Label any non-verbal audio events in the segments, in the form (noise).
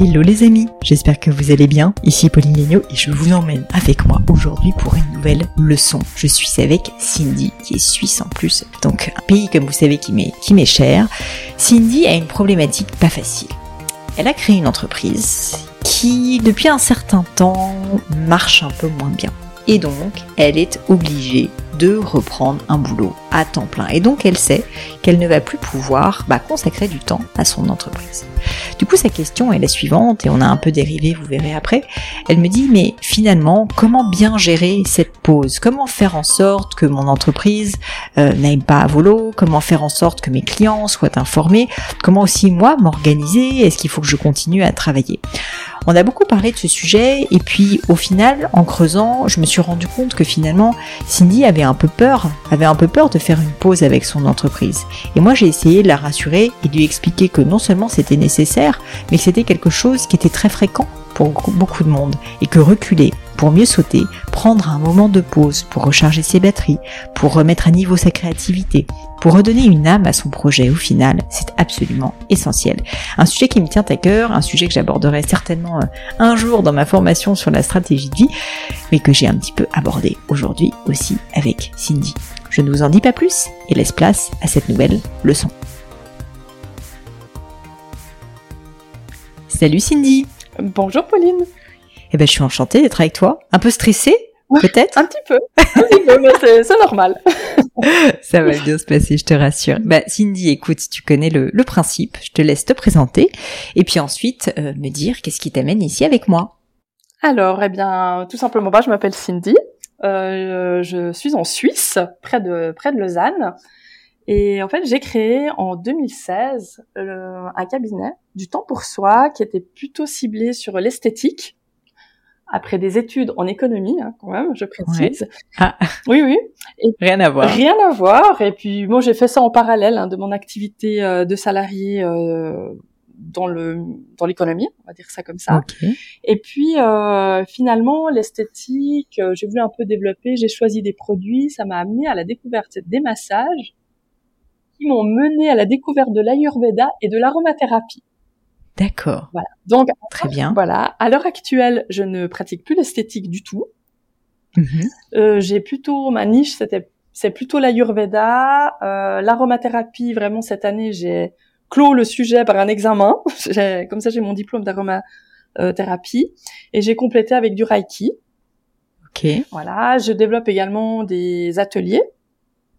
Hello les amis, j'espère que vous allez bien. Ici Pauline Legno et je vous emmène avec moi aujourd'hui pour une nouvelle leçon. Je suis avec Cindy qui est suisse en plus, donc un pays comme vous savez qui m'est qui cher. Cindy a une problématique pas facile. Elle a créé une entreprise qui depuis un certain temps marche un peu moins bien. Et donc, elle est obligée de reprendre un boulot à temps plein. Et donc, elle sait qu'elle ne va plus pouvoir bah, consacrer du temps à son entreprise. Du coup, sa question est la suivante, et on a un peu dérivé, vous verrez après. Elle me dit, mais finalement, comment bien gérer cette pause? Comment faire en sorte que mon entreprise euh, n'aille pas à volo? Comment faire en sorte que mes clients soient informés? Comment aussi, moi, m'organiser? Est-ce qu'il faut que je continue à travailler? On a beaucoup parlé de ce sujet et puis au final, en creusant, je me suis rendu compte que finalement, Cindy avait un peu peur, avait un peu peur de faire une pause avec son entreprise. Et moi, j'ai essayé de la rassurer et de lui expliquer que non seulement c'était nécessaire, mais que c'était quelque chose qui était très fréquent pour beaucoup de monde et que reculer pour mieux sauter, prendre un moment de pause pour recharger ses batteries, pour remettre à niveau sa créativité, pour redonner une âme à son projet au final, c'est absolument essentiel. Un sujet qui me tient à cœur, un sujet que j'aborderai certainement euh, un jour dans ma formation sur la stratégie de vie, mais que j'ai un petit peu abordé aujourd'hui aussi avec Cindy. Je ne vous en dis pas plus et laisse place à cette nouvelle leçon. Salut Cindy Bonjour Pauline eh ben, je suis enchantée d'être avec toi. Un peu stressée, peut-être Un petit peu. c'est normal. (laughs) Ça va bien se passer, je te rassure. Bah, Cindy, écoute, tu connais le, principe. Je te laisse te présenter et puis ensuite euh, me dire qu'est-ce qui t'amène ici avec moi. Alors, eh bien, tout simplement, bah, je m'appelle Cindy. Euh, je suis en Suisse, près de près de Lausanne. Et en fait, j'ai créé en 2016 un cabinet du temps pour soi qui était plutôt ciblé sur l'esthétique après des études en économie, hein, quand même, je précise. Ah. (laughs) Oui, oui. rien à voir. Rien à voir. Et puis, moi, j'ai fait ça en parallèle hein, de mon activité euh, de salarié euh, dans le dans l'économie, on va dire ça comme ça. Et puis, euh, finalement, l'esthétique, euh, j'ai voulu un peu développer. J'ai choisi des produits. Ça m'a amené à la découverte des massages qui m'ont mené à la découverte de l'ayurveda et de l'aromathérapie. D'accord. Voilà. Donc très bien. Voilà. À l'heure actuelle, je ne pratique plus l'esthétique du tout. Mhm. Euh, j'ai plutôt ma niche, c'était c'est plutôt l'ayurveda, euh, l'aromathérapie. Vraiment cette année, j'ai clos le sujet par un examen. (laughs) comme ça, j'ai mon diplôme d'aromathérapie et j'ai complété avec du reiki. Ok. Voilà. Je développe également des ateliers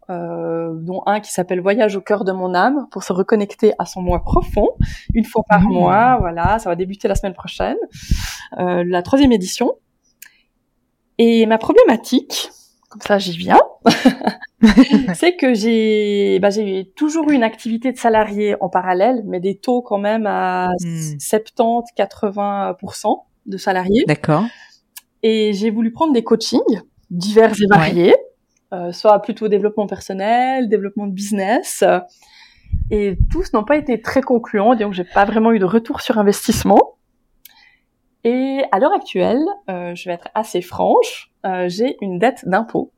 euh, dont un qui s'appelle Voyage au cœur de mon âme pour se reconnecter à son moi profond une fois par mmh. mois. Voilà, ça va débuter la semaine prochaine, euh, la troisième édition. Et ma problématique, comme ça j'y viens, (laughs) c'est que j'ai bah, j'ai toujours eu une activité de salarié en parallèle, mais des taux quand même à 70-80% mmh. de salariés. D'accord. Et j'ai voulu prendre des coachings divers et variés. Euh, soit plutôt développement personnel, développement de business. et tous n'ont pas été très concluants, donc j'ai pas vraiment eu de retour sur investissement. Et à l'heure actuelle, euh, je vais être assez franche, euh, j'ai une dette d'impôt.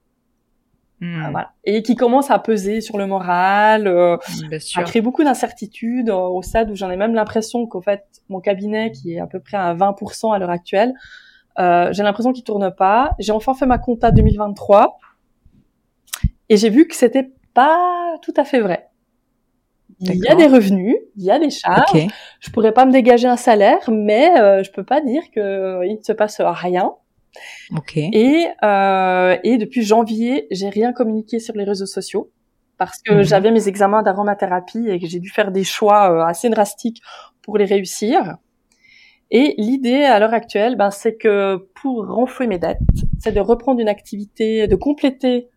Hmm. voilà. Et qui commence à peser sur le moral, à créer beaucoup d'incertitudes au stade où j'en ai même l'impression qu'au fait, mon cabinet, qui est à peu près à 20% à l'heure actuelle, j'ai l'impression qu'il tourne pas. J'ai enfin fait ma compta 2023 et j'ai vu que c'était pas tout à fait vrai. Il y a des revenus, il y a des charges. Je pourrais pas me dégager un salaire, mais euh, je peux pas dire que euh, il ne se passe rien. Et euh, et depuis janvier, j'ai rien communiqué sur les réseaux sociaux parce que mhm. j'avais mes examens d'aromathérapie et que j'ai dû faire des choix euh, assez drastiques pour les réussir. Et l'idée à l'heure actuelle, ben, c'est que pour renflouer mes dettes, c'est de reprendre une activité, de compléter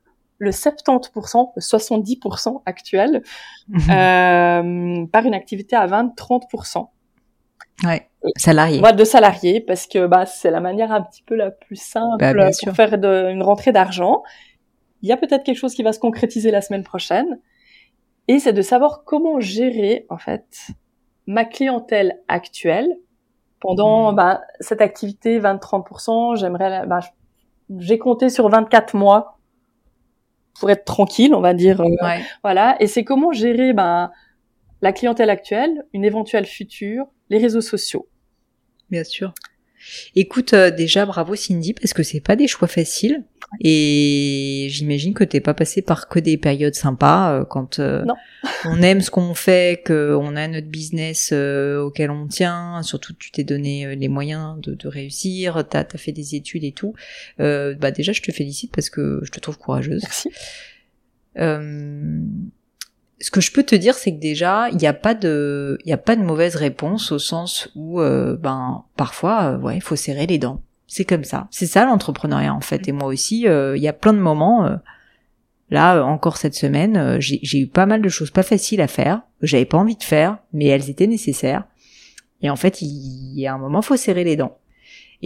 le 70%, le 70% actuel, mhm. euh, par une activité à 20-30%. Ouais, salarié. Moi, de salarié, parce que bah, c'est la manière un petit peu la plus simple bah, pour faire de, une rentrée d'argent. Il y a peut-être quelque chose qui va se concrétiser la semaine prochaine. Et c'est de savoir comment gérer, en fait, ma clientèle actuelle pendant mhm. bah, cette activité 20-30%. J'aimerais, bah, j'ai compté sur 24 mois pour être tranquille, on va dire. Euh, voilà. Et c'est comment gérer ben, la clientèle actuelle, une éventuelle future, les réseaux sociaux. Bien sûr. Écoute, euh, déjà bravo Cindy parce que c'est pas des choix faciles. Et j'imagine que t'es pas passé par que des périodes sympas euh, quand euh, (laughs) on aime ce qu'on fait, qu'on a notre business auquel on tient, surtout tu t'es donné les moyens de, de réussir, t'as as fait des études et tout. bah déjà je te félicite parce que je te trouve courageuse. Merci ce que je peux te dire, c'est que déjà, il n'y a pas de, il y a pas de mauvaise réponse au sens où, euh, ben, parfois, euh, ouais, il faut serrer les dents. C'est comme ça. C'est ça l'entrepreneuriat en fait. Et moi aussi, euh, il y a plein de moments. là, encore cette semaine, j'ai eu pas mal de choses pas faciles à faire, que j'avais pas envie de faire, mais elles étaient nécessaires. Et en fait, il y a un moment, faut serrer les dents.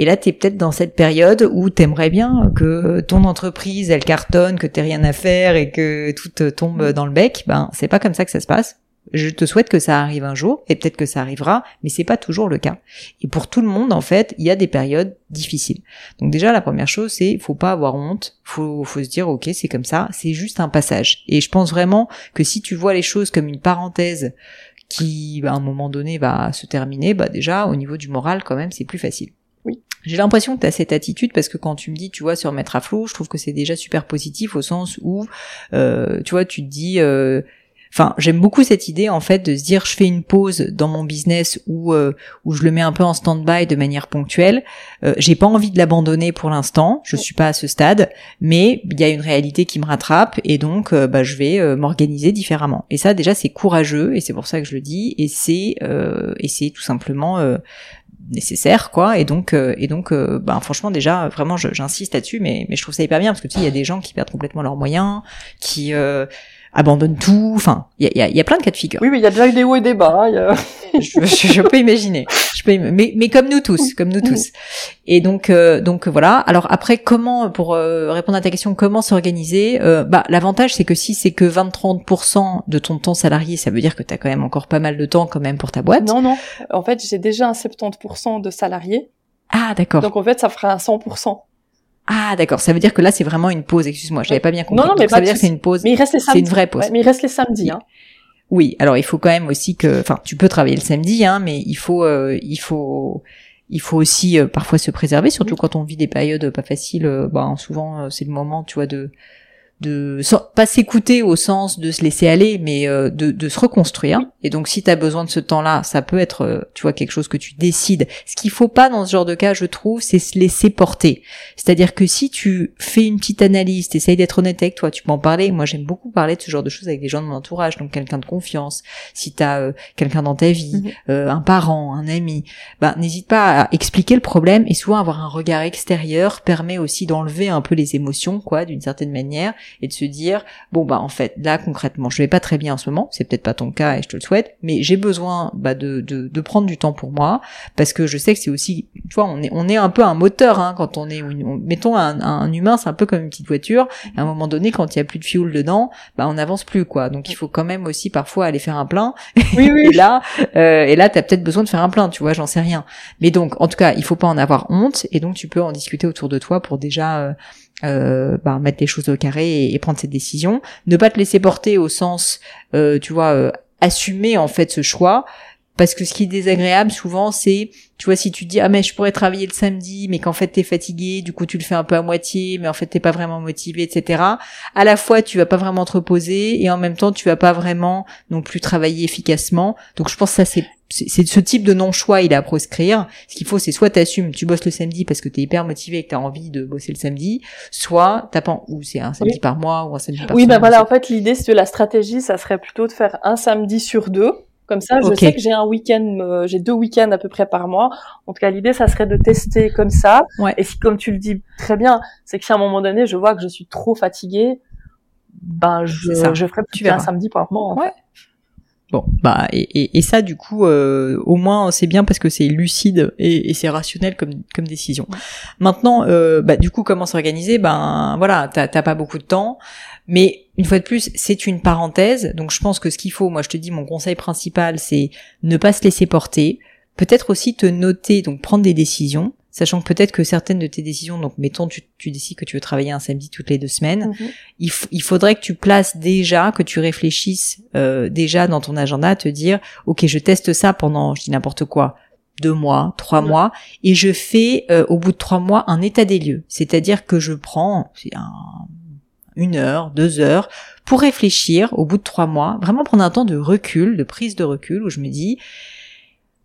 Et là, tu es peut-être dans cette période où t'aimerais bien que ton entreprise, elle cartonne, que t'aies rien à faire et que tout te tombe dans le bec. Ben, c'est pas comme ça que ça se passe. Je te souhaite que ça arrive un jour, et peut-être que ça arrivera, mais c'est pas toujours le cas. Et pour tout le monde, en fait, il y a des périodes difficiles. Donc déjà, la première chose, c'est faut pas avoir honte, faut, faut se dire, ok, c'est comme ça, c'est juste un passage. Et je pense vraiment que si tu vois les choses comme une parenthèse qui, à un moment donné, va se terminer, bah déjà, au niveau du moral, quand même, c'est plus facile. J'ai l'impression que tu as cette attitude parce que quand tu me dis, tu vois, se remettre à flot, je trouve que c'est déjà super positif au sens où, euh, tu vois, tu te dis, euh, enfin, j'aime beaucoup cette idée en fait de se dire, je fais une pause dans mon business ou euh, où je le mets un peu en stand-by de manière ponctuelle. Euh, j'ai pas envie de l'abandonner pour l'instant, je suis pas à ce stade, mais il y a une réalité qui me rattrape et donc, euh, bah, je vais m'organiser différemment. Et ça, déjà, c'est courageux et c'est pour ça que je le dis et c'est et c'est tout simplement nécessaire quoi. Et donc euh, et donc euh, ben franchement déjà vraiment j'insiste là-dessus mais mais je trouve ça hyper bien parce que tu sais il y a des gens qui perdent complètement leurs moyens qui euh, abandonne tout. Enfin, il y a, y a, plein de cas de figure. Oui, oui, il y a déjà eu des hauts et des bas. Hein, (laughs) je, je, peux imaginer. Je peux, mais, mais comme nous tous, comme nous tous. Et donc, euh, donc voilà. Alors après, comment, pour euh, répondre à ta question, comment s'organiser euh, Bah, l'avantage, c'est que si c'est que 20-30% de ton temps salarié, ça veut dire que tu as quand même encore pas mal de temps quand même pour ta boîte. Non, non. En fait, j'ai déjà un 70% de salariés. Ah, d'accord. Donc en fait, ça ferait un 100%. Ah d'accord, ça veut dire que là c'est vraiment une pause. Excuse-moi, j'avais pas bien compris. Non, non, mais ça veut dire que c'est une pause. Mais il reste les samedis. C'est une vraie pause. mais il reste les samedis. Hein. Oui, alors il faut quand même aussi que, enfin, tu peux travailler le samedi, hein, mais il faut, euh, il faut, il faut aussi euh, parfois se préserver, surtout quand on vit des périodes pas faciles. Euh, ben souvent c'est le moment, tu vois, de de pas s'écouter au sens de se laisser aller, mais euh, de, de, se reconstruire. Et donc, si tu as besoin de ce temps-là, ça peut être, euh, tu vois, quelque chose que tu décides. Ce qu'il faut pas dans ce genre de cas, je trouve, c'est se laisser porter. C'est-à-dire que si tu fais une petite analyse, t'essayes d'être honnête avec toi, tu peux en parler. Moi, j'aime beaucoup parler de ce genre de choses avec des gens de mon entourage, donc quelqu'un de confiance. Si tu as euh, quelqu'un dans ta vie, mhm. un parent, un ami, ben n'hésite pas à expliquer le problème. Et souvent, avoir un regard extérieur permet aussi d'enlever un peu les émotions, quoi, d'une certaine manière et de se dire bon bah en fait là concrètement je vais pas très bien en ce moment, c'est peut-être pas ton cas et je te le souhaite, mais j'ai besoin bah, de, de, de prendre du temps pour moi parce que je sais que c'est aussi tu vois on est on est un peu un moteur hein, quand on est mettons un, un humain c'est un peu comme une petite voiture à un moment donné quand il y a plus de fuel dedans bah on n'avance plus quoi. Donc il faut quand même aussi parfois aller faire un plein. (laughs) Oui, oui. et là euh, et là t'as peut-être besoin de faire un plein tu vois j'en sais rien. Mais donc en tout cas il faut pas en avoir honte et donc tu peux en discuter autour de toi pour déjà euh, euh, bah, mettre les choses au carré et, prendre cette décision. Ne pas te laisser porter au sens, euh, tu vois, euh, assumer en fait ce choix. Parce que ce qui est désagréable souvent, c'est, tu vois, si tu dis ah mais je pourrais travailler le samedi, mais qu'en fait t'es fatigué, du coup tu le fais un peu à moitié, mais en fait t'es pas vraiment motivé, etc. À la fois tu vas pas vraiment te reposer et en même temps tu vas pas vraiment non plus travailler efficacement. Donc je pense que ça c'est c'est ce type de non-choix, il est à proscrire. Ce qu'il faut, c'est soit t'assumes, tu bosses le samedi parce que t'es hyper motivé et que t'as envie de bosser le samedi, soit t'as pas, ou c'est un samedi par mois ou un samedi par Oui, ben voilà, en fait, l'idée, c'est que la stratégie, ça serait plutôt de faire un samedi sur deux. Comme ça, je sais que j'ai un week-end, euh, j'ai deux week-ends à peu près par mois. En tout cas, l'idée, ça serait de tester comme ça. Ouais. Et si, comme tu le dis très bien, c'est que si à un moment donné, je vois que je suis trop fatiguée, ben je, je ferai plus un samedi par mois. ouais. Bon, bah et, et, ça du coup, euh, au moins c'est bien parce que c'est lucide et, et c'est rationnel comme comme décision. Maintenant, euh, bah du coup comment s'organiser? Ben voilà, t'as pas beaucoup de temps, mais une fois de plus c'est une parenthèse. Donc je pense que ce qu'il faut, moi je te dis mon conseil principal, c'est ne pas se laisser porter. Peut-être aussi te noter, donc prendre des décisions sachant que peut-être que certaines de tes décisions, donc mettons tu, tu décides que tu veux travailler un samedi toutes les deux semaines, mhm. il, il, faudrait que tu places déjà, que tu réfléchisses euh, déjà dans ton agenda à te dire, ok, je teste ça pendant, je dis n'importe quoi, deux mois, trois mois, et je fais euh, au bout de trois mois un état des lieux. C'est-à-dire que je prends un, une heure, deux heures pour réfléchir au bout de trois mois, vraiment prendre un temps de recul, de prise de recul, où je me dis,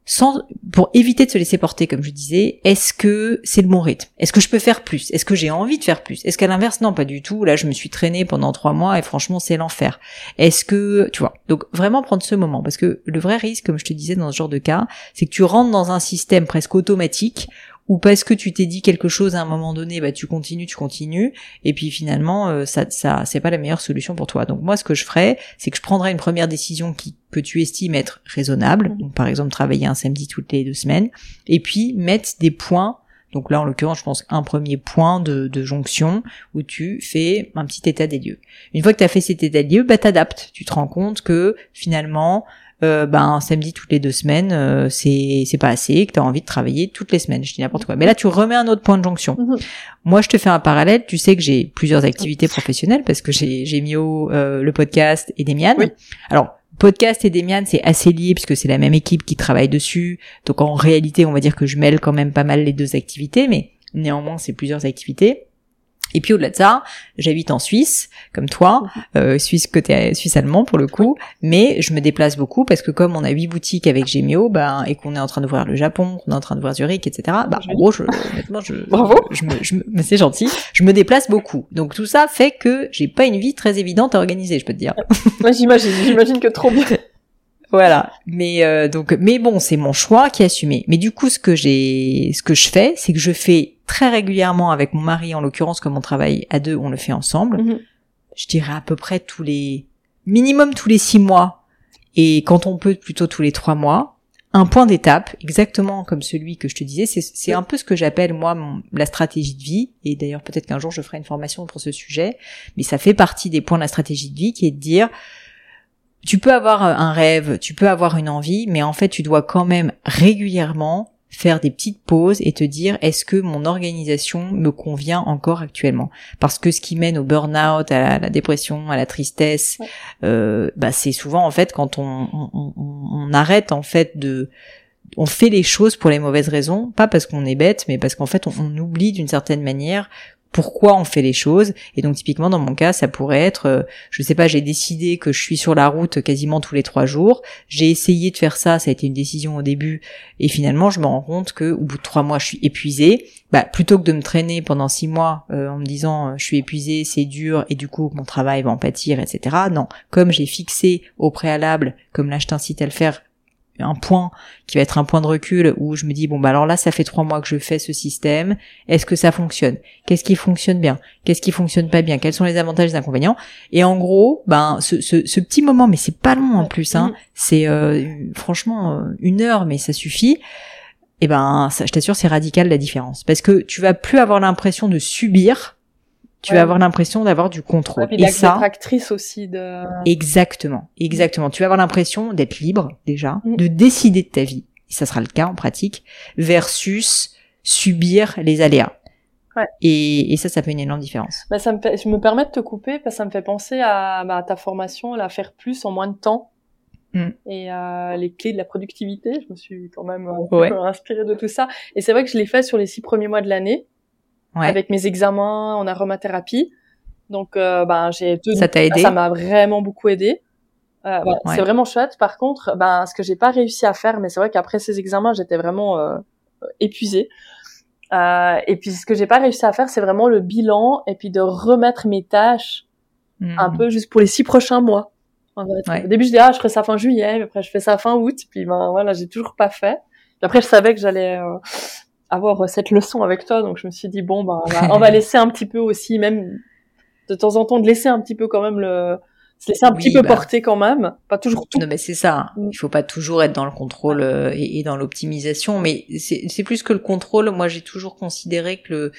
sans, pour éviter de se laisser porter, comme je disais, est-ce que c'est le bon rythme? Est-ce que je peux faire plus? Est-ce que j'ai envie de faire plus? Est-ce qu'à l'inverse, non, pas du tout. Là, je me suis traînée pendant trois mois et franchement, c'est l'enfer. Est-ce que, tu vois, donc vraiment prendre ce moment, parce que le vrai risque, comme je te disais dans ce genre de cas, c'est que tu rentres dans un système presque automatique ou parce que tu t'es dit quelque chose à un moment donné, bah tu continues, tu continues, et puis finalement euh, ça, ça c'est pas la meilleure solution pour toi. Donc moi ce que je ferais, c'est que je prendrais une première décision qui que tu estimes être raisonnable, mmh. donc par exemple travailler un samedi toutes les deux semaines, et puis mettre des points. Donc là, en l'occurrence, je pense un premier point de, de, jonction où tu fais un petit état des lieux. Une fois que tu as fait cet état des lieux, bah t'adaptes. Tu te rends compte que finalement, euh, ben samedi toutes les deux semaines, euh, c'est c'est pas assez, que tu as envie de travailler toutes les semaines. Je dis n'importe quoi. Mais là, tu remets un autre point de jonction. Mhm. Moi, je te fais un parallèle. Tu sais que j'ai plusieurs activités professionnelles parce que j'ai j'ai mis au euh, le podcast et Demian. Alors podcast et Demian, c'est assez lié puisque c'est la même équipe qui travaille dessus. Donc en réalité, on va dire que je mêle quand même pas mal les deux activités, mais néanmoins, c'est plusieurs activités. Et puis au-delà de ça, j'habite en Suisse, comme toi, mhm. euh, Suisse côté suisse allemand pour le coup, mais je me déplace beaucoup parce que comme on a huit boutiques avec Gemio, ben et qu'on est en train de voir le Japon, qu'on est en train de voir Zurich, etc. Bah en gros, je, honnêtement, je, (laughs) Bravo. je, me, je mais c'est gentil, je me déplace beaucoup. Donc tout ça fait que j'ai pas une vie très évidente à organiser, je peux te dire. Moi j'imagine, j'imagine que trop bien. (laughs) Voilà. Mais euh, donc, mais bon, c'est mon choix qui est assumé. Mais du coup, ce que j'ai, ce que je fais, c'est que je fais très régulièrement avec mon mari, en l'occurrence, comme on travaille à deux, on le fait ensemble. Mhm. Je dirais à peu près tous les, minimum tous les six mois, et quand on peut, plutôt tous les trois mois. Un point d'étape, exactement comme celui que je te disais, c'est un peu ce que j'appelle moi la stratégie de vie. Et d'ailleurs, peut-être qu'un jour je ferai une formation pour ce sujet, mais ça fait partie des points de la stratégie de vie, qui est de dire tu peux avoir un rêve, tu peux avoir une envie, mais en fait, tu dois quand même régulièrement faire des petites pauses et te dire est-ce que mon organisation me convient encore actuellement? Parce que ce qui mène au burn-out à la, dépression à la tristesse euh, bah c'est souvent en fait quand on, on, on, arrête en fait de on fait les choses pour les mauvaises raisons pas parce qu'on est bête mais parce qu'en fait on, on oublie d'une certaine manière pourquoi on fait les choses. Et donc typiquement dans mon cas, ça pourrait être, euh, je sais pas, j'ai décidé que je suis sur la route quasiment tous les trois jours. J'ai essayé de faire ça, ça a été une décision au début, et finalement je me rends compte que au bout de trois mois, je suis épuisée. Bah, plutôt que de me traîner pendant six mois euh, en me disant euh, je suis épuisée, c'est dur et du coup mon travail va en pâtir, etc. Non, comme j'ai fixé au préalable, comme là je t'incite à le faire, un point qui va être un point de recul où je me dis bon bah alors là ça fait trois mois que je fais ce système. Est-ce que ça fonctionne? Qu'est-ce qui fonctionne bien? Qu'est-ce qui fonctionne pas bien? Quels sont les avantages et les inconvénients? Et en gros ben ce, ce, ce petit moment mais c'est pas long en plus hein c'est euh, franchement euh, une heure mais ça suffit. Et ben ça, je t'assure c'est radical la différence. Parce que tu vas plus avoir l'impression de subir tu vas avoir l'impression d'avoir du contrôle. et ça, actrice aussi de. Exactement, exactement. Tu vas avoir l'impression d'être libre déjà, mm. de décider de ta vie. Et ça sera le cas en pratique, versus subir les aléas. Ouais. Et, et, ça, ça fait une énorme différence. Bah, ça me je me permets de te couper parce que ça me fait penser à, bah, ta formation, la faire plus en moins de temps. Mm. Et euh, les clés de la productivité, je me suis quand même euh, ouais. inspirée de tout ça. Et c'est vrai que je l'ai fait sur les six premiers mois de l'année avec mes examens en aromathérapie. Donc, euh, ben, j'ai Ça t'a aidé Ça m'a vraiment beaucoup aidé. Euh, C'est vraiment chouette. Par contre, ben, ce que j'ai pas réussi à faire, mais c'est vrai qu'après ces examens, j'étais vraiment euh, épuisée. Euh, et puis, ce que j'ai pas réussi à faire, c'est vraiment le bilan et puis de remettre mes tâches un mhm. peu juste pour les six prochains mois. Au début, je disais, ah, je ferai ça fin juillet, mais après, je fais ça fin août. Puis, ben, voilà, j'ai toujours pas fait. Puis après, je savais que j'allais euh, avoir euh, cette leçon avec toi. Donc je me suis dit bon bah (laughs) on va, laisser un petit peu aussi même de temps en temps de laisser un petit peu quand même le se laisser un petit peu bah. porter quand même, pas toujours tout. Non mais c'est ça. Mm. Il faut pas toujours être dans le contrôle euh, et, dans l'optimisation, mais c'est plus que le contrôle. Moi j'ai toujours considéré que le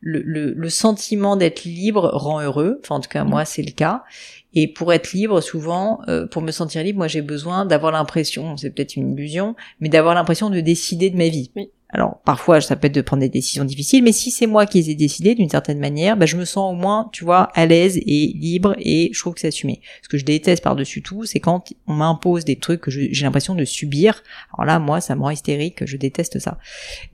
le, le, sentiment d'être libre rend heureux. Enfin en tout cas mm. moi c'est le cas. Et pour être libre, souvent, euh, pour me sentir libre, moi j'ai besoin d'avoir l'impression, c'est peut-être une illusion, mais d'avoir l'impression de décider de ma vie. Alors parfois ça peut être de prendre des décisions difficiles, mais si c'est moi qui les ai décidées d'une certaine manière, bah, je me sens au moins, tu vois, à l'aise et libre et je trouve que c'est assumé. Ce que je déteste par-dessus tout, c'est quand on m'impose des trucs que j'ai l'impression de subir. Alors là, moi, ça me rend hystérique, je déteste ça.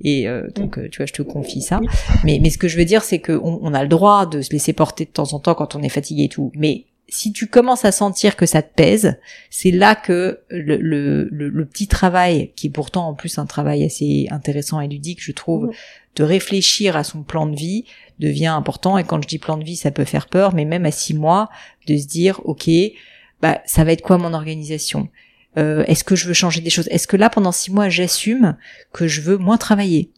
Et euh, donc, euh, tu vois, je te confie ça. Mais, mais ce que je veux dire, c'est qu'on on a le droit de se laisser porter de temps en temps quand on est fatigué et tout. Mais si tu commences à sentir que ça te pèse, c'est là que le, le, le, petit travail, qui est pourtant en plus un travail assez intéressant et ludique, je trouve, de réfléchir à son plan de vie devient important. Et quand je dis plan de vie, ça peut faire peur, mais même à six mois, de se dire, ok, bah ça va être quoi mon organisation? Euh, Est-ce que je veux changer des choses? Est-ce que là, pendant six mois, j'assume que je veux moins travailler?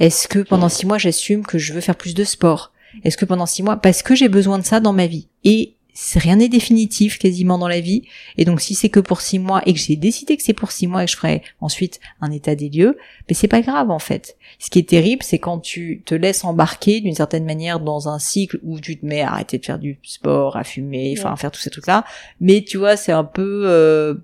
Est-ce que pendant six mois, j'assume que je veux faire plus de sport? Est-ce que pendant six mois, parce que j'ai besoin de ça dans ma vie? Et rien n'est définitif quasiment dans la vie. Et donc si c'est que pour six mois et que j'ai décidé que c'est pour six mois et que je ferai ensuite un état des lieux, mais c'est pas grave en fait. Ce qui est terrible, c'est quand tu te laisses embarquer d'une certaine manière dans un cycle où tu te mets à arrêter de faire du sport, à fumer, enfin à faire tous ces trucs-là. Mais tu vois, c'est un peu euh,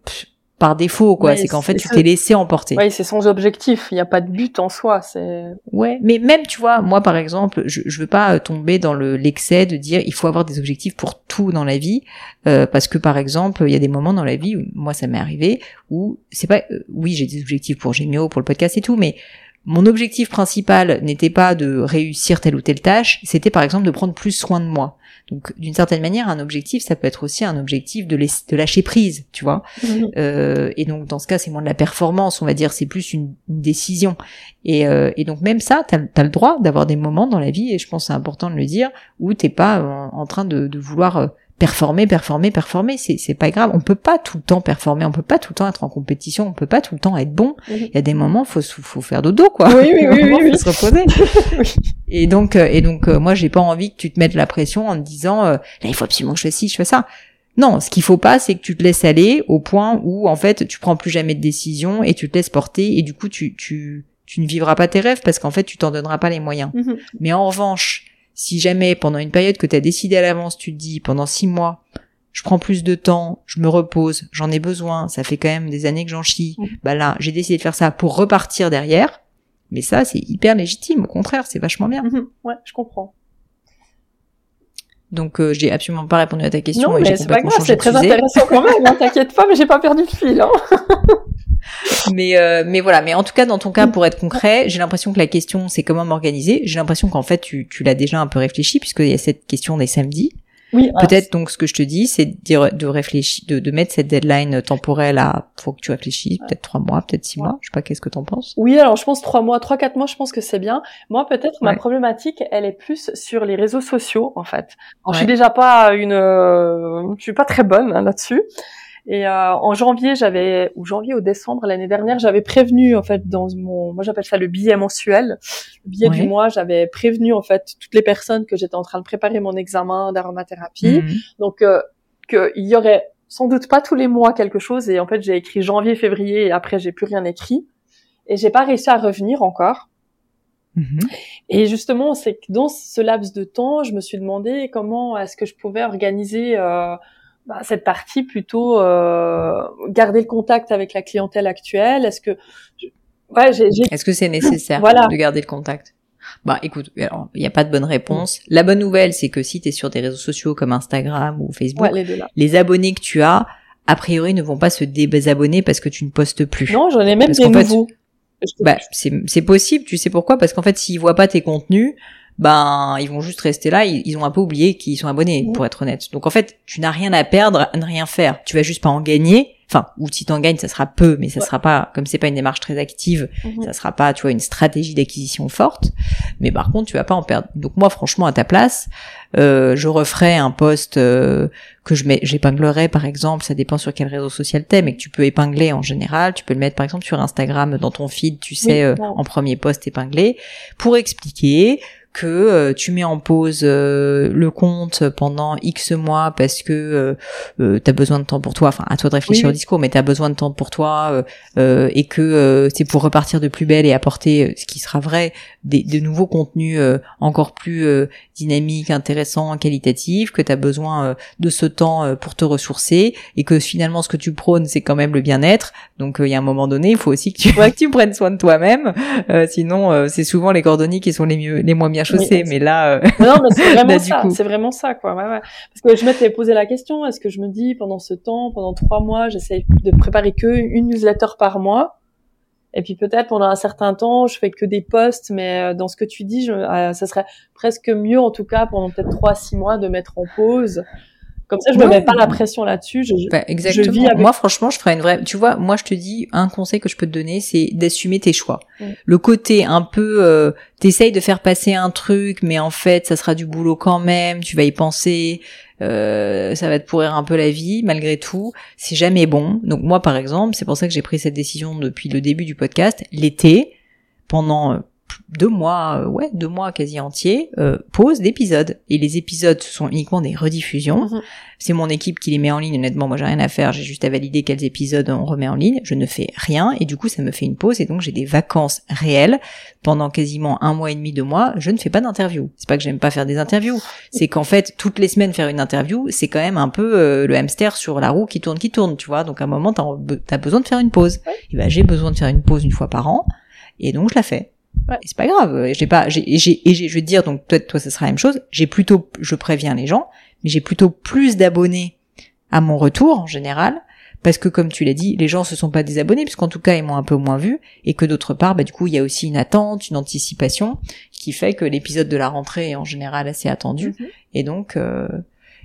par défaut quoi. C'est qu'en fait tu t'es laissé emporter. Oui c'est sans objectif. Il n'y a pas de but en soi c'est ouais mais même tu vois moi par exemple je, je veux pas euh, tomber dans le l'excès de dire il faut avoir des objectifs pour tout dans la vie euh, parce que par exemple il y a des moments dans la vie où moi ça m'est arrivé où c'est pas euh, oui j'ai des objectifs pour Gémio pour le podcast et tout mais mon objectif principal n'était pas de réussir telle ou telle tâche, c'était par exemple de prendre plus soin de moi. Donc d'une certaine manière, un objectif, ça peut être aussi un objectif de, de lâcher prise, tu vois. Mhm. Euh, et donc dans ce cas, c'est moins de la performance, on va dire, c'est plus une, décision. Et, euh, et, donc même ça, t'as as le droit d'avoir des moments dans la vie, et je pense c'est important de le dire, où t'es pas en, train de, de vouloir euh, performer, performer, performer, c'est c'est pas grave. On peut pas tout le temps performer, on peut pas tout le temps être en compétition, on peut pas tout le temps être bon. Il y a des moments, faut faut faire dodo quoi. Oui, oui, oui, (laughs) oui, faut se reposer. (laughs) Et donc euh, et donc euh, moi j'ai pas envie que tu te mettes la pression en te disant euh, là il faut absolument que je fasse ci, je fais ça. Non, ce qu'il faut pas, c'est que tu te laisses aller au point où en fait tu prends plus jamais de décision et tu te laisses porter et du coup tu tu tu ne vivras pas tes rêves parce qu'en fait tu t'en donneras pas les moyens. Mhm. Mais en revanche, si jamais pendant une période que tu as décidé à l'avance, tu te dis pendant six mois, je prends plus de temps, je me repose, j'en ai besoin, ça fait quand même des années que j'en chie, mmh. bah là, j'ai décidé de faire ça pour repartir derrière. Mais ça, c'est hyper légitime, au contraire, c'est vachement bien. Mmh. Ouais, je comprends. Donc euh, j'ai absolument pas répondu à ta question. Non, mais c'est pas grave, c'est très intéressant quand même. Hein, t'inquiète pas, mais j'ai pas perdu le fil. Hein. (laughs) mais euh, mais voilà, mais en tout cas dans ton cas pour être concret, j'ai l'impression que la question c'est comment m'organiser. J'ai l'impression qu'en fait tu tu l'as déjà un peu réfléchi puisqu'il y a cette question des samedis. Oui. Peut-être donc ce que je te dis, c'est de, de réfléchir, de, de, mettre cette deadline temporelle à, faut que tu réfléchisses, peut-être trois mois, peut-être six mois. Je sais pas, qu'est-ce que t'en penses? Oui, alors je pense trois mois, trois quatre mois, je pense que c'est bien. Moi, peut-être ma problématique, elle est plus sur les réseaux sociaux en fait. Alors, Je suis déjà pas une, euh, je suis pas très bonne hein, là-dessus. Et euh, en janvier, j'avais ou janvier ou décembre l'année dernière, j'avais prévenu en fait dans mon, moi j'appelle ça le billet mensuel, le billet du mois, j'avais prévenu en fait toutes les personnes que j'étais en train de préparer mon examen d'aromathérapie, mhm. donc euh, qu'il y aurait sans doute pas tous les mois quelque chose. Et en fait, j'ai écrit janvier, février, et après j'ai plus rien écrit, et j'ai pas réussi à revenir encore. Mhm. Et justement, c'est que dans ce laps de temps, je me suis demandé comment est-ce que je pouvais organiser euh, bah, cette partie plutôt euh, garder le contact avec la clientèle actuelle Est-ce que ouais, j'ai, Est-ce que c'est nécessaire (coughs) de garder le contact? Bah écoute, il n'y a pas de bonne réponse. La bonne nouvelle, c'est que si tu es sur des réseaux sociaux comme Instagram ou Facebook, les, abonnés que tu as, a priori, ne vont pas se désabonner parce que tu ne postes plus. Non, j'en ai même des nouveaux. bah, c'est possible, tu sais pourquoi? Parce qu'en fait, s'ils voient pas tes contenus, ben ils vont juste rester là, ils, ont un peu oublié qu'ils sont abonnés, pour être honnête. Donc en fait, tu n'as rien à perdre à ne rien faire. Tu vas juste pas en gagner. Enfin, ou si t'en gagnes, ça sera peu, mais ça sera pas, comme c'est pas une démarche très active, mhm. ça sera pas, tu vois, une stratégie d'acquisition forte. Mais par contre, tu vas pas en perdre. Donc moi, franchement, à ta place, euh, je referais un post euh, que je mets, j'épinglerais par exemple, ça dépend sur quel réseau social t'es, mais que tu peux épingler en général. Tu peux le mettre par exemple sur Instagram dans ton feed, tu sais, euh, en premier post épinglé, pour expliquer que euh, tu mets en pause euh, le compte pendant X mois parce que euh, tu as besoin de temps pour toi, enfin à toi de réfléchir au discours, mais tu as besoin de temps pour toi et que c'est pour repartir de plus belle et apporter ce qui sera vrai des, de nouveaux contenus encore plus dynamiques, intéressants, qualitatifs, que tu as besoin de ce temps pour te ressourcer et que finalement ce que tu prônes c'est quand même le bien-être. Donc il y a un moment donné, il faut aussi que tu, (laughs) que tu prennes soin de toi-même, sinon c'est souvent les cordonniers qui sont les mieux les moins bien chaussée, mais là. Euh, non, mais c'est (laughs) vraiment ça. C'est vraiment ça, quoi. Ouais, ouais. Parce que je m'étais posé la question est-ce que je me dis pendant ce temps, pendant trois mois, j'essaye de préparer que une newsletter par mois, et puis peut-être pendant un certain temps, je fais que des posts, mais euh, dans ce que tu dis, je, euh, ça serait presque mieux, en tout cas, pendant peut-être trois, six mois, de mettre en pause comme ça, je me mets pas la pression là-dessus. Je, bah, exactement. Moi, franchement, je ferais une vraie. Tu vois, moi, je te dis un conseil que je peux te donner, c'est d'assumer tes choix. Le côté un peu, euh, t'essayes de faire passer un truc, mais en fait, ça sera du boulot quand même. Tu vas y penser. Euh, ça va te pourrir un peu la vie malgré tout. C'est jamais bon. Donc moi, par exemple, c'est pour ça que j'ai pris cette décision depuis le début du podcast. L'été, pendant euh, deux mois, euh, ouais, deux mois quasi entiers, euh, pause d'épisodes. Et les épisodes, ce sont uniquement des rediffusions. Mhm. C'est mon équipe qui les met en ligne. Honnêtement, moi, j'ai rien à faire. J'ai juste à valider quels épisodes on remet en ligne. Je ne fais rien. Et du coup, ça me fait une pause. Et donc, j'ai des vacances réelles pendant quasiment un mois et demi, deux mois. Je ne fais pas d'interview. C'est pas que j'aime pas faire des interviews. C'est qu'en fait, toutes les semaines, faire une interview, c'est quand même un peu euh, le hamster sur la roue qui tourne, qui tourne, tu vois. Donc, à un moment, t'as as besoin de faire une pause. Et ben, j'ai besoin de faire une pause une fois par an. Et donc, je la fais. Ouais. C'est pas grave. J'ai pas, j'ai, j'ai, et je vais te dire, donc peut-être toi, ça sera la même chose. J'ai plutôt, je préviens les gens, mais j'ai plutôt plus d'abonnés à mon retour en général, parce que comme tu l'as dit, les gens se sont pas désabonnés, puisqu'en tout cas ils m'ont un peu moins vu, et que d'autre part, bah du coup il y a aussi une attente, une anticipation, qui fait que l'épisode de la rentrée est en général assez attendu, mhm. et donc euh,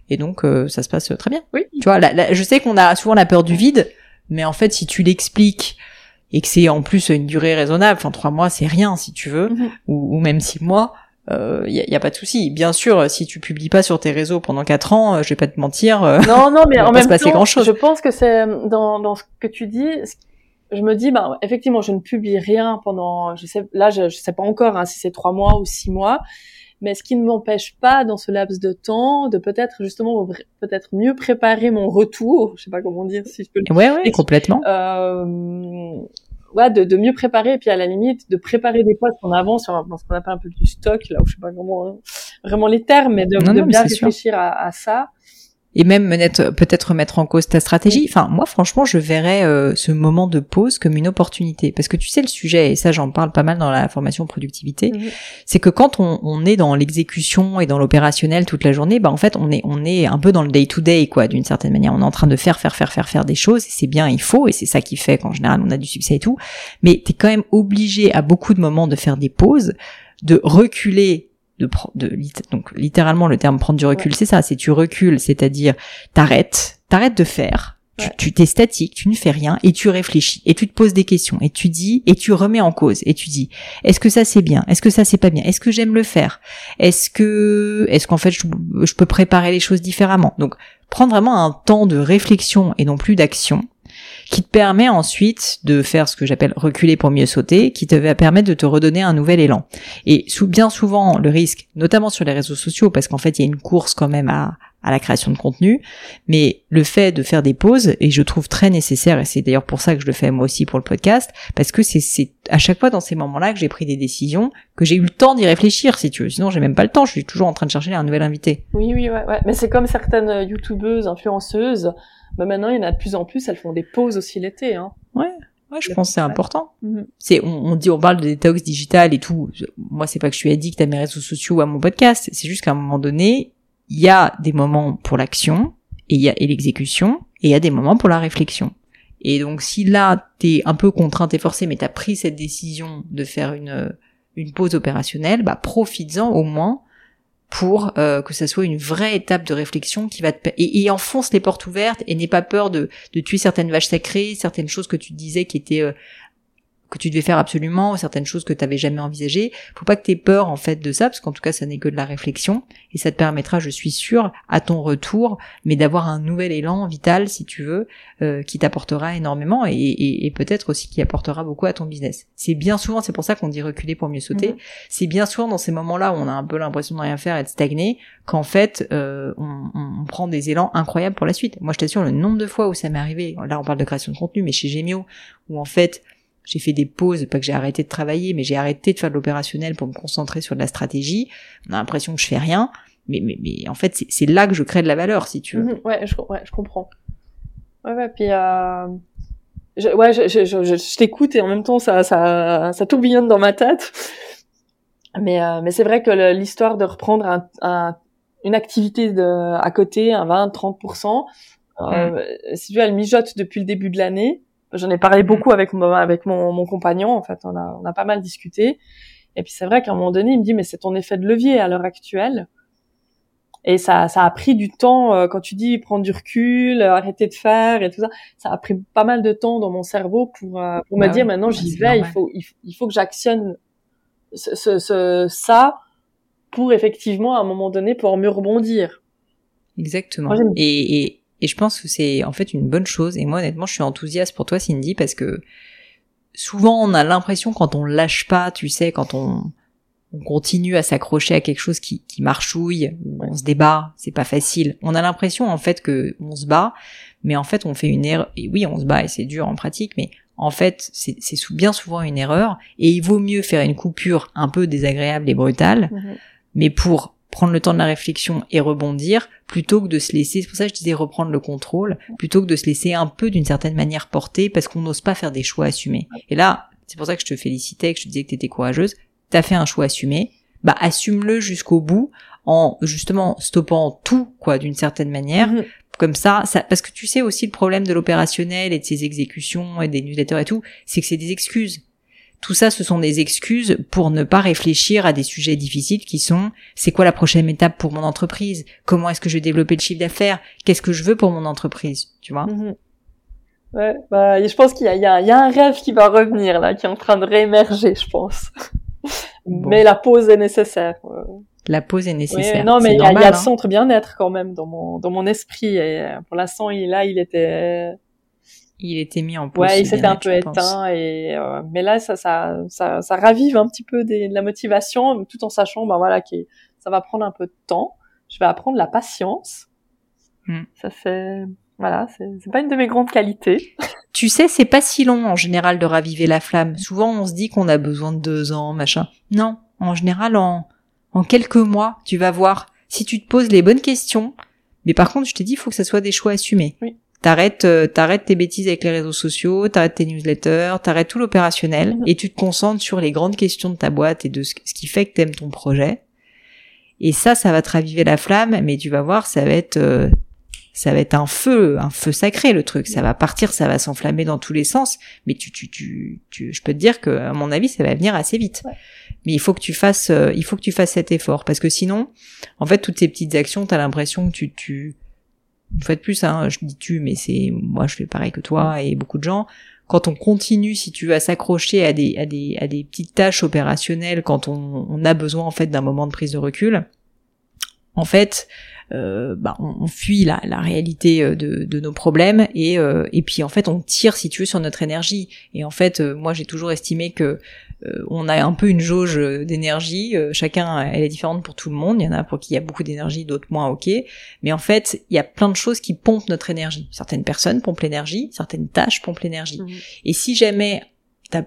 et donc euh, ça se passe très bien. Oui. Tu vois, je sais qu'on a souvent la peur du vide, mais en fait si tu l'expliques et que c'est en plus une durée raisonnable, enfin trois mois c'est rien si tu veux, mhm. ou, ou, même six mois, il euh, y, a, y, a, pas de souci. Bien sûr, si tu publies pas sur tes réseaux pendant quatre ans, euh, je vais pas te mentir. Euh, non, non, mais (laughs) en même temps, grand chose. je pense que c'est dans, dans ce que tu dis. Je me dis, bah, effectivement, je ne publie rien pendant, je sais, là, je, je sais pas encore hein, si c'est trois mois ou six mois, mais ce qui ne m'empêche pas dans ce laps de temps de peut-être justement peut-être mieux préparer mon retour, je sais pas comment dire si je peux le Ouais ouais, complètement. Euh, ouais, de, de, mieux préparer et puis à la limite de préparer des postes en avance sur ce qu'on appelle un peu du stock là où je sais pas comment hein, vraiment les termes mais de, de bien réfléchir à, à, ça et même peut-être remettre en cause ta stratégie. Enfin, moi, franchement, je verrais euh, ce moment de pause comme une opportunité, parce que tu sais le sujet, et ça, j'en parle pas mal dans la formation productivité, mhm. c'est que quand on, on est dans l'exécution et dans l'opérationnel toute la journée, bah en fait, on est on est un peu dans le day to day, quoi, d'une certaine manière. On est en train de faire, faire, faire, faire, faire des choses, et c'est bien, il faut, et c'est ça qui fait qu'en général, on a du succès et tout. Mais t'es quand même obligé à beaucoup de moments de faire des pauses, de reculer de, de donc littéralement le terme prendre du recul, c'est ça, c'est tu recules, c'est-à-dire t'arrêtes, t'arrêtes de faire, tu t'es statique, tu ne fais rien et tu réfléchis et tu te poses des questions et tu dis et tu remets en cause et tu dis est-ce que ça c'est bien, est-ce que ça c'est pas bien, est-ce que j'aime le faire, est-ce que est-ce qu'en fait je, je peux préparer les choses différemment? Donc prendre vraiment un temps de réflexion et non plus d'action qui te permet ensuite de faire ce que j'appelle reculer pour mieux sauter, qui te va permettre de te redonner un nouvel élan. Et sous, bien souvent, le risque, notamment sur les réseaux sociaux, parce qu'en fait, il y a une course quand même à, à la création de contenu, mais le fait de faire des pauses, et je trouve très nécessaire, et c'est d'ailleurs pour ça que je le fais moi aussi pour le podcast, parce que c'est à chaque fois dans ces moments-là que j'ai pris des décisions, que j'ai eu le temps d'y réfléchir, si tu veux. Sinon, j'ai même pas le temps, je suis toujours en train de chercher un nouvel invité. Oui, oui, ouais, ouais. Mais c'est comme certaines youtubeuses, influenceuses, bah maintenant, il y en a de plus en plus, elles font des pauses aussi l'été. Hein. Ouais. Ouais, je pense que c'est important. Mhm. C'est, on, on, dit, on parle de détox digital et tout. Moi, c'est pas que je suis addict à mes réseaux sociaux ou à mon podcast. C'est juste qu'à un moment donné, il y a des moments pour l'action et il y a et l'exécution et il y a des moments pour la réflexion. Et donc, si là, t'es un peu contrainte et forcée, mais t'as pris cette décision de faire une une pause opérationnelle, bah profites-en au moins pour euh, que ça soit une vraie étape de réflexion qui va te et, enfonce les portes ouvertes et n'aie pas peur de, de tuer certaines vaches sacrées, certaines choses que tu disais qui étaient euh, que tu devais faire absolument, certaines choses que tu n'avais jamais envisagées. Faut pas que tu aies peur en fait de ça, parce qu'en tout cas ça n'est que de la réflexion, et ça te permettra, je suis sûre, à ton retour, mais d'avoir un nouvel élan vital, si tu veux, euh, qui t'apportera énormément, et, peut-être aussi qui apportera beaucoup à ton business. C'est bien souvent, c'est pour ça qu'on dit reculer pour mieux sauter, mhm. c'est bien souvent dans ces moments-là où on a un peu l'impression de rien faire et de stagner, qu'en fait euh, on, on, prend des élans incroyables pour la suite. Moi je t'assure, le nombre de fois où ça m'est arrivé, là on parle de création de contenu, mais chez Gemio, où en fait j'ai fait des pauses, pas que j'ai arrêté de travailler, mais j'ai arrêté de faire de l'opérationnel pour me concentrer sur de la stratégie. On a l'impression que je fais rien, mais, mais, mais en fait, c'est là que je crée de la valeur, si tu veux. Mhm, ouais, je, ouais, je comprends. Ouais, ouais, puis euh... je, ouais, je, je, je, je t'écoute et en même temps, ça, ça, ça tourbillonne dans ma tête. Mais, euh, mais c'est vrai que l'histoire de reprendre un, un, une activité de, à côté, un 20-30%, euh, mm. si tu veux, elle mijote depuis le début de l'année. J'en ai parlé beaucoup avec mon, avec mon, mon, compagnon. En fait, on a, on a pas mal discuté. Et puis c'est vrai qu'à un moment donné, il me dit mais c'est ton effet de levier à l'heure actuelle. Et ça, ça a pris du temps euh, quand tu dis prendre du recul, euh, arrêter de faire et tout ça. Ça a pris pas mal de temps dans mon cerveau pour, euh, pour me bah dire maintenant j'y vais. Il faut, il, faut que j'actionne ce, ce, ce, ça pour effectivement à un moment donné pouvoir mieux rebondir. Exactement. et, et, et je pense que c'est en fait une bonne chose. Et moi, honnêtement, je suis enthousiaste pour toi, Cindy, parce que souvent on a l'impression quand on lâche pas, tu sais, quand on, on continue à s'accrocher à quelque chose qui, qui marchouille, on se débat, c'est pas facile. On a l'impression en fait que on se bat, mais en fait on fait une erreur. Et oui, on se bat et c'est dur en pratique, mais en fait c'est bien souvent une erreur. Et il vaut mieux faire une coupure un peu désagréable et brutale, mhm. mais pour prendre le temps de la réflexion et rebondir plutôt que de se laisser, c'est pour ça que je disais reprendre le contrôle, plutôt que de se laisser un peu d'une certaine manière porter parce qu'on n'ose pas faire des choix assumés. Et là, c'est pour ça que je te félicitais, que je te disais que tu étais courageuse, tu as fait un choix assumé, bah assume-le jusqu'au bout en justement stoppant tout quoi d'une certaine manière mm-hmm. comme ça, ça parce que tu sais aussi le problème de l'opérationnel et de ses exécutions et des newsletters et tout c'est que c'est des excuses tout ça, ce sont des excuses pour ne pas réfléchir à des sujets difficiles qui sont c'est quoi la prochaine étape pour mon entreprise? Comment est-ce que je vais développer le chiffre d'affaires? Qu'est-ce que je veux pour mon entreprise? Tu vois? Mhm. Ouais, bah, je pense qu'il y y, y a un rêve qui va revenir là, qui est en train de réémerger, je pense. Mais la pause est nécessaire. La pause est nécessaire. non, mais il y, a, le hein. centre bien-être quand même dans mon dans mon esprit. Et euh, pour l'instant, il là, il était il était mis en pause. Ouais, il s'était un peu éteint et euh, mais là ça, ça ça ça ravive un petit peu de la motivation tout en sachant ben voilà que ça va prendre un peu de temps. Je vais apprendre la patience. Hmm. Ça fait voilà, c'est pas une de mes grandes qualités. (laughs) Tu sais, c'est pas si long en général de raviver la flamme. Souvent on se dit qu'on a besoin de deux ans, machin. Non, en général en en quelques mois, tu vas voir si tu te poses les bonnes questions. Mais par contre, je te dis, il faut que ça soit des choix assumés. Oui. T'arrêtes, euh, t'arrêtes tes bêtises avec les réseaux sociaux, t'arrêtes tes newsletters, t'arrêtes tout l'opérationnel mhm. et tu te concentres sur les grandes questions de ta boîte et de ce, qui fait que t'aimes ton projet. Et ça, ça va te raviver la flamme, mais tu vas voir, ça va être, euh, ça va être un feu, un feu sacré le truc. Ça va partir, ça va s'enflammer dans tous les sens. Mais tu, tu, tu, tu, je peux te dire que, à mon avis, ça va venir assez vite. Mais il faut que tu fasses, euh, il faut que tu fasses cet effort parce que sinon, en fait, toutes ces petites actions, t'as l'impression que tu, tu une fois de plus, hein, je dis tu, mais c'est moi je fais pareil que toi et beaucoup de gens. Quand on continue, si tu veux, à s'accrocher à des, à des, à des petites tâches opérationnelles, quand on, on a besoin en fait d'un moment de prise de recul, en fait, euh, bah, on, fuit la, la réalité euh, de, de, nos problèmes et, euh, et puis en fait on tire si tu veux sur notre énergie et en fait moi j'ai toujours estimé que euh, on a un peu une jauge d'énergie. Euh, chacun, elle est différente pour tout le monde. Il y en a pour qui il y a beaucoup d'énergie, d'autres moins, ok. Mais en fait, il y a plein de choses qui pompent notre énergie. Certaines personnes pompent l'énergie, certaines tâches pompent l'énergie. Mhm. Et si jamais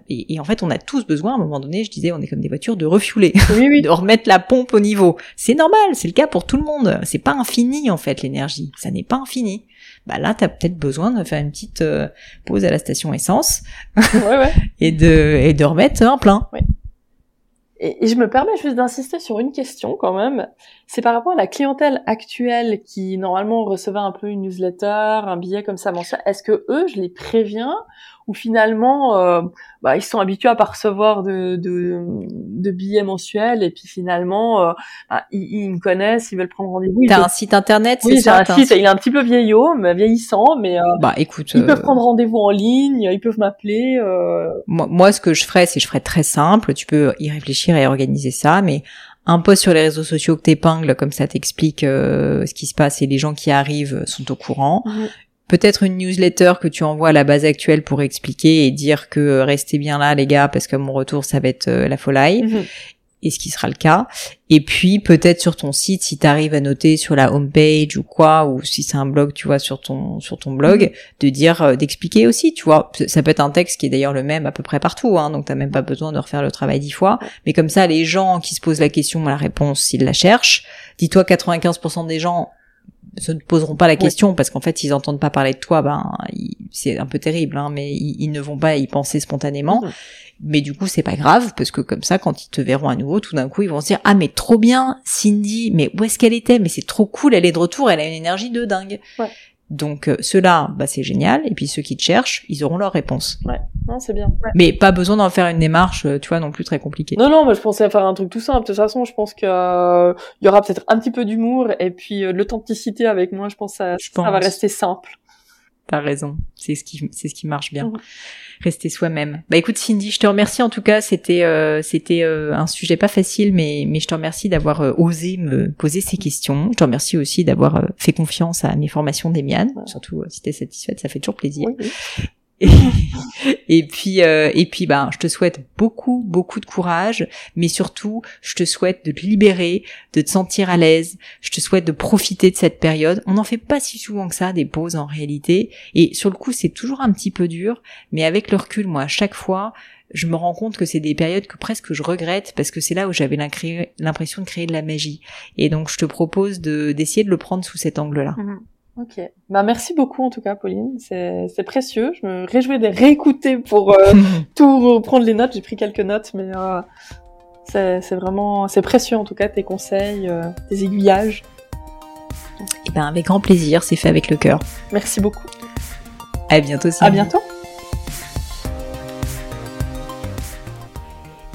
et, en fait, on a tous besoin, à un moment donné, je disais, on est comme des voitures, de refueler, (laughs) de remettre la pompe au niveau. C'est normal, c'est le cas pour tout le monde. C'est pas infini, en fait, l'énergie. Ça n'est pas infini bah là, tu as peut-être besoin de faire une petite euh, pause à la station essence (laughs) et de et de remettre un plein. Et, je me permets juste d'insister sur une question quand même. C'est par rapport à la clientèle actuelle qui normalement recevait un peu une newsletter, un billet comme ça mensuel. Est-ce que eux, je les préviens où finalement, euh, bah, ils sont habitués à pas recevoir de, de, de billets mensuels et puis finalement, euh, bah, ils, ils, me connaissent, ils veulent prendre rendez-vous. T'as un site internet, c'est oui, ça un site. Il est un petit peu vieillot, mais vieillissant, mais euh, bah écoute, ils peuvent prendre rendez-vous en ligne, ils peuvent m'appeler. Moi, moi, ce que je ferais, c'est je ferais très simple. Tu peux y réfléchir et organiser ça, mais un post sur les réseaux sociaux que t'épingles, comme ça t'explique ce qui se passe et les gens qui arrivent sont au courant. Mhm peut-être une newsletter que tu envoies à la base actuelle pour expliquer et dire que euh, restez bien là les gars parce que mon retour ça va être euh, la folie. Mhm. et ce qui sera le cas. Et puis peut-être sur ton site si tu arrives à noter sur la homepage ou quoi ou si c'est un blog tu vois sur ton sur ton blog mhm. de dire euh, d'expliquer aussi tu vois. Ça peut être un texte qui est d'ailleurs le même à peu près partout hein, donc t'as même pas besoin de refaire le travail dix fois. Mais comme ça les gens qui se posent la question la réponse s'ils la cherchent. Dis-toi 95% des gens se ne poseront pas la question parce qu'en fait, s'ils entendent pas parler de toi, ben c'est un peu terrible, hein, mais ils, ne vont pas y penser spontanément. Mhm. Mais du coup, c'est pas grave parce que comme ça, quand ils te verront à nouveau, tout d'un coup, ils vont se dire ah mais trop bien, Cindy, mais où est-ce qu'elle était? Mais c'est trop cool, elle est de retour, elle a une énergie de dingue. Ouais. Donc euh, ceux-là, bah, c'est génial. Et puis ceux qui te cherchent, ils auront leur réponse. Ouais, non, c'est bien. Mais pas besoin d'en faire une démarche, euh, tu vois, non plus très compliquée. Non, non, moi je pensais à faire un truc tout simple. De toute façon, je pense que euh, il y aura peut-être un petit peu d'humour et puis l'authenticité avec moi. Je pense que ça, ça va rester simple. T'as raison. C'est ce qui, c'est ce qui marche bien. Rester soi-même. Bah écoute Cindy, je te remercie en tout cas, c'était euh, c'était euh, un sujet pas facile mais mais je te remercie d'avoir euh, osé me poser ces questions. Je te remercie aussi d'avoir fait confiance à mes formations d'Emiane, surtout si t'es satisfaite, ça fait toujours plaisir. (laughs) Et, puis euh, et puis ben je te souhaite beaucoup beaucoup de courage, mais surtout je te souhaite de te libérer, de te sentir à l'aise. Je te souhaite de profiter de cette période. On n'en fait pas si souvent que ça des pauses en réalité, et sur le coup c'est toujours un petit peu dur, mais avec le recul moi à chaque fois je me rends compte que c'est des périodes que presque je regrette parce que c'est là où j'avais l'impression de créer de la magie. Et donc je te propose de d'essayer de le prendre sous cet angle-là. Mhm. Ok. Bah merci beaucoup en tout cas, Pauline. C'est c'est précieux. Je me réjouis de réécouter pour euh, (laughs) tout reprendre les notes. J'ai pris quelques notes, mais euh, c'est c'est vraiment c'est précieux en tout cas tes conseils, euh, tes aiguillages. Et eh ben avec grand plaisir. C'est fait avec le cœur. Merci beaucoup. À bientôt. À bientôt.